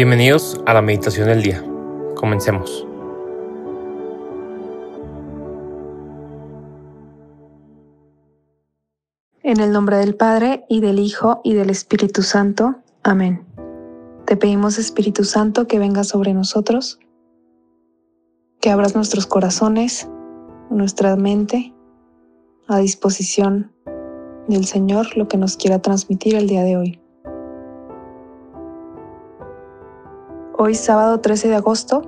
Bienvenidos a la meditación del día. Comencemos. En el nombre del Padre, y del Hijo, y del Espíritu Santo. Amén. Te pedimos, Espíritu Santo, que venga sobre nosotros, que abras nuestros corazones, nuestra mente, a disposición del Señor, lo que nos quiera transmitir el día de hoy. Hoy, sábado 13 de agosto,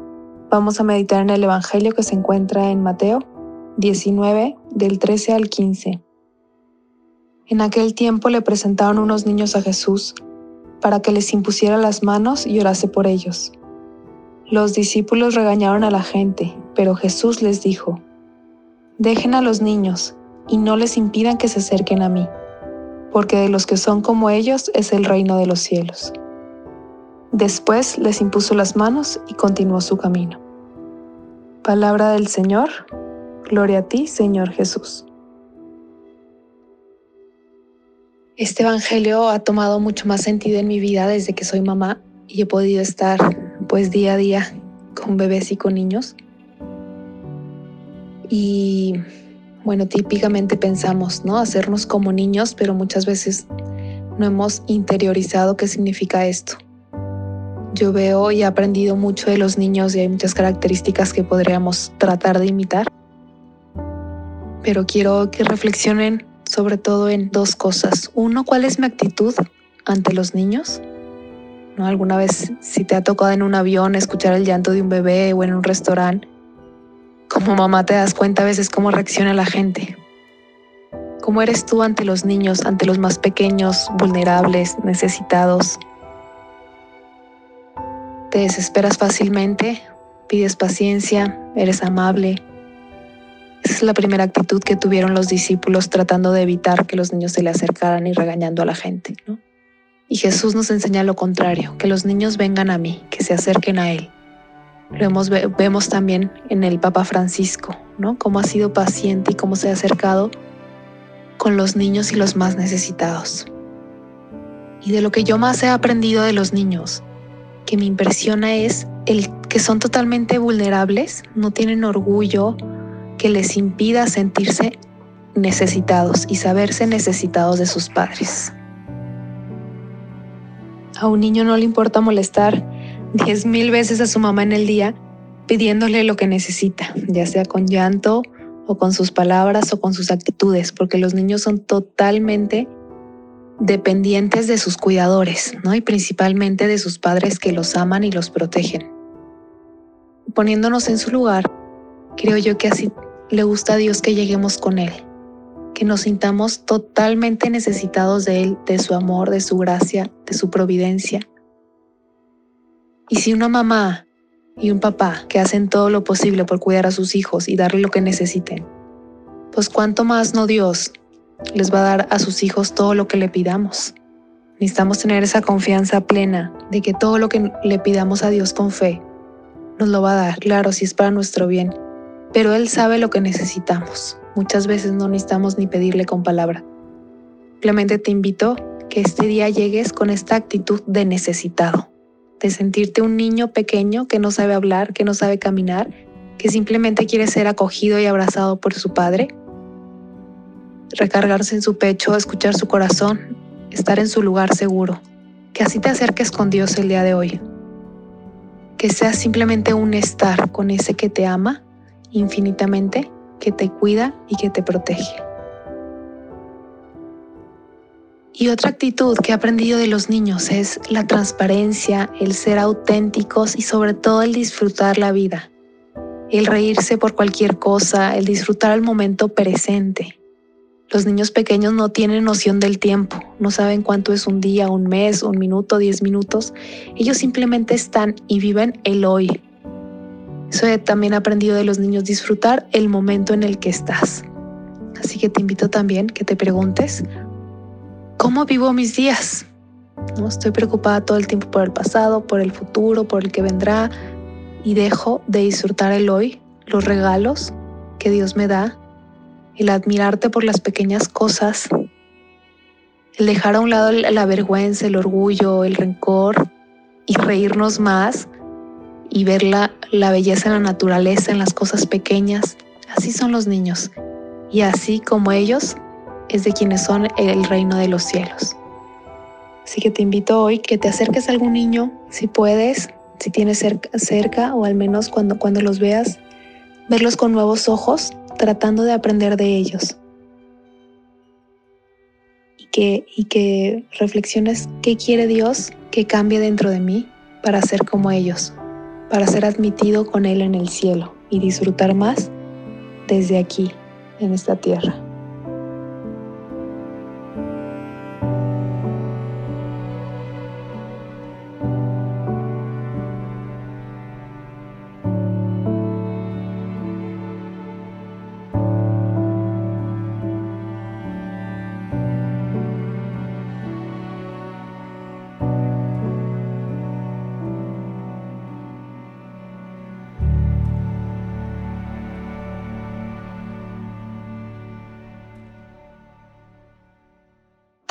vamos a meditar en el Evangelio que se encuentra en Mateo 19, del 13 al 15. En aquel tiempo le presentaron unos niños a Jesús para que les impusiera las manos y orase por ellos. Los discípulos regañaron a la gente, pero Jesús les dijo, Dejen a los niños y no les impidan que se acerquen a mí, porque de los que son como ellos es el reino de los cielos. Después les impuso las manos y continuó su camino. Palabra del Señor, gloria a ti, Señor Jesús. Este Evangelio ha tomado mucho más sentido en mi vida desde que soy mamá y he podido estar pues día a día con bebés y con niños. Y bueno, típicamente pensamos, ¿no? Hacernos como niños, pero muchas veces no hemos interiorizado qué significa esto. Yo veo y he aprendido mucho de los niños y hay muchas características que podríamos tratar de imitar. Pero quiero que reflexionen sobre todo en dos cosas. Uno, ¿cuál es mi actitud ante los niños? ¿No? Alguna vez si te ha tocado en un avión escuchar el llanto de un bebé o en un restaurante, como mamá te das cuenta a veces cómo reacciona la gente. ¿Cómo eres tú ante los niños, ante los más pequeños, vulnerables, necesitados? Te desesperas fácilmente, pides paciencia, eres amable. Esa es la primera actitud que tuvieron los discípulos tratando de evitar que los niños se le acercaran y regañando a la gente. Y Jesús nos enseña lo contrario, que los niños vengan a mí, que se acerquen a Él. Lo vemos también en el Papa Francisco, ¿no? Cómo ha sido paciente y cómo se ha acercado con los niños y los más necesitados. Y de lo que yo más he aprendido de los niños que me impresiona es el que son totalmente vulnerables, no tienen orgullo que les impida sentirse necesitados y saberse necesitados de sus padres. A un niño no le importa molestar diez mil veces a su mamá en el día pidiéndole lo que necesita, ya sea con llanto o con sus palabras o con sus actitudes, porque los niños son totalmente dependientes de sus cuidadores, ¿no? Y principalmente de sus padres que los aman y los protegen. Poniéndonos en su lugar, creo yo que así le gusta a Dios que lleguemos con Él, que nos sintamos totalmente necesitados de Él, de su amor, de su gracia, de su providencia. Y si una mamá y un papá que hacen todo lo posible por cuidar a sus hijos y darle lo que necesiten, pues cuánto más no Dios les va a dar a sus hijos todo lo que le pidamos. Necesitamos tener esa confianza plena de que todo lo que le pidamos a Dios con fe nos lo va a dar, claro, si es para nuestro bien, pero Él sabe lo que necesitamos. Muchas veces no necesitamos ni pedirle con palabra. Simplemente te invito que este día llegues con esta actitud de necesitado, de sentirte un niño pequeño que no sabe hablar, que no sabe caminar, que simplemente quiere ser acogido y abrazado por su padre recargarse en su pecho, escuchar su corazón, estar en su lugar seguro. Que así te acerques con Dios el día de hoy. Que seas simplemente un estar con ese que te ama infinitamente, que te cuida y que te protege. Y otra actitud que he aprendido de los niños es la transparencia, el ser auténticos y sobre todo el disfrutar la vida, el reírse por cualquier cosa, el disfrutar el momento presente. Los niños pequeños no tienen noción del tiempo, no saben cuánto es un día, un mes, un minuto, diez minutos. Ellos simplemente están y viven el hoy. Eso he también aprendido de los niños, disfrutar el momento en el que estás. Así que te invito también que te preguntes, ¿cómo vivo mis días? ¿No? Estoy preocupada todo el tiempo por el pasado, por el futuro, por el que vendrá y dejo de disfrutar el hoy, los regalos que Dios me da el admirarte por las pequeñas cosas, el dejar a un lado la vergüenza, el orgullo, el rencor, y reírnos más y ver la, la belleza en la naturaleza, en las cosas pequeñas. Así son los niños. Y así como ellos, es de quienes son el reino de los cielos. Así que te invito hoy que te acerques a algún niño, si puedes, si tienes cerca, cerca o al menos cuando, cuando los veas, verlos con nuevos ojos, tratando de aprender de ellos. Y que, y que reflexiones qué quiere Dios que cambie dentro de mí para ser como ellos, para ser admitido con Él en el cielo y disfrutar más desde aquí, en esta tierra.